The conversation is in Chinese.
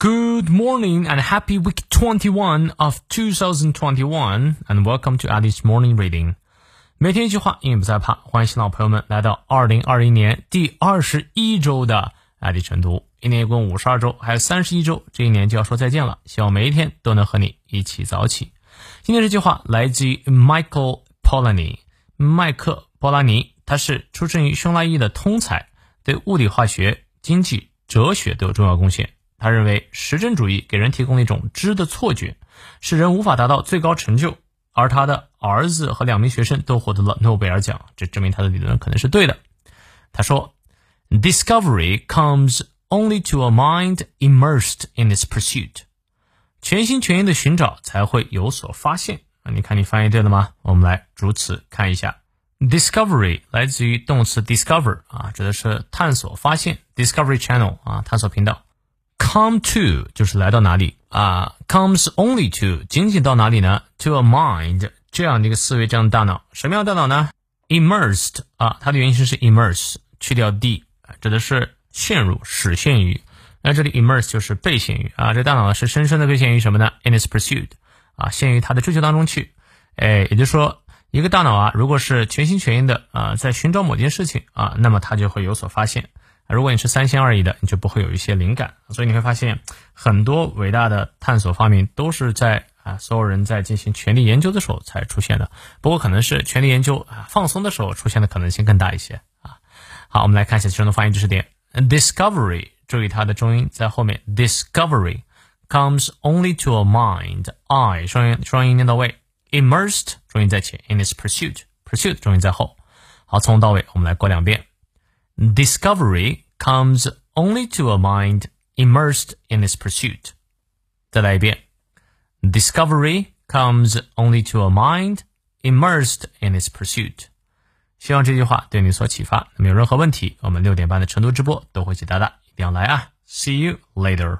Good morning and happy week 21 of 2021 and welcome to Alice Morning Reading。每天一句话，英语不再怕。欢迎新老朋友们来到2021年第二十一周的爱迪晨读。一年一共五十二周，还有三十一周，这一年就要说再见了。希望每一天都能和你一起早起。今天这句话来自于 Michael Polanyi，麦克波拉尼，他是出生于匈牙利的通才，对物理化学、经济、哲学都有重要贡献。他认为实证主义给人提供了一种知的错觉，使人无法达到最高成就。而他的儿子和两名学生都获得了诺贝尔奖，这证明他的理论可能是对的。他说：“Discovery comes only to a mind immersed in its pursuit。”全心全意的寻找才会有所发现。啊，你看你翻译对了吗？我们来逐词看一下。Discovery 来自于动词 discover 啊，指的是探索、发现。Discovery Channel 啊，探索频道。Come to 就是来到哪里啊？Comes only to 仅仅到哪里呢？To a mind 这样的一个思维，这样的大脑，什么样的大脑呢？Immersed 啊，它的原型是 immerse，去掉 d，指的是陷入、使陷于。那这里 immerse 就是被陷于啊，这大脑是深深的被陷于什么呢？In its pursuit 啊，陷于它的追求当中去。哎，也就是说，一个大脑啊，如果是全心全意的啊，在寻找某件事情啊，那么它就会有所发现。如果你是三心二意的，你就不会有一些灵感。所以你会发现，很多伟大的探索发明都是在啊所有人在进行全力研究的时候才出现的。不过可能是全力研究啊放松的时候出现的可能性更大一些啊。好，我们来看一下其中的发音知识点。Discovery，注意它的重音在后面。Discovery comes only to a mind，I 双音双音念到位。Immersed 重音在前，in its pursuit，pursuit 重音在后。好，从头到尾我们来过两遍。Discovery comes only to a mind immersed in its pursuit. 再来一遍. Discovery comes only to a mind immersed in its pursuit. 希望这句话对你所启发。那么有任何问题，我们六点半的晨读直播都会解答的，一定要来啊！See you later.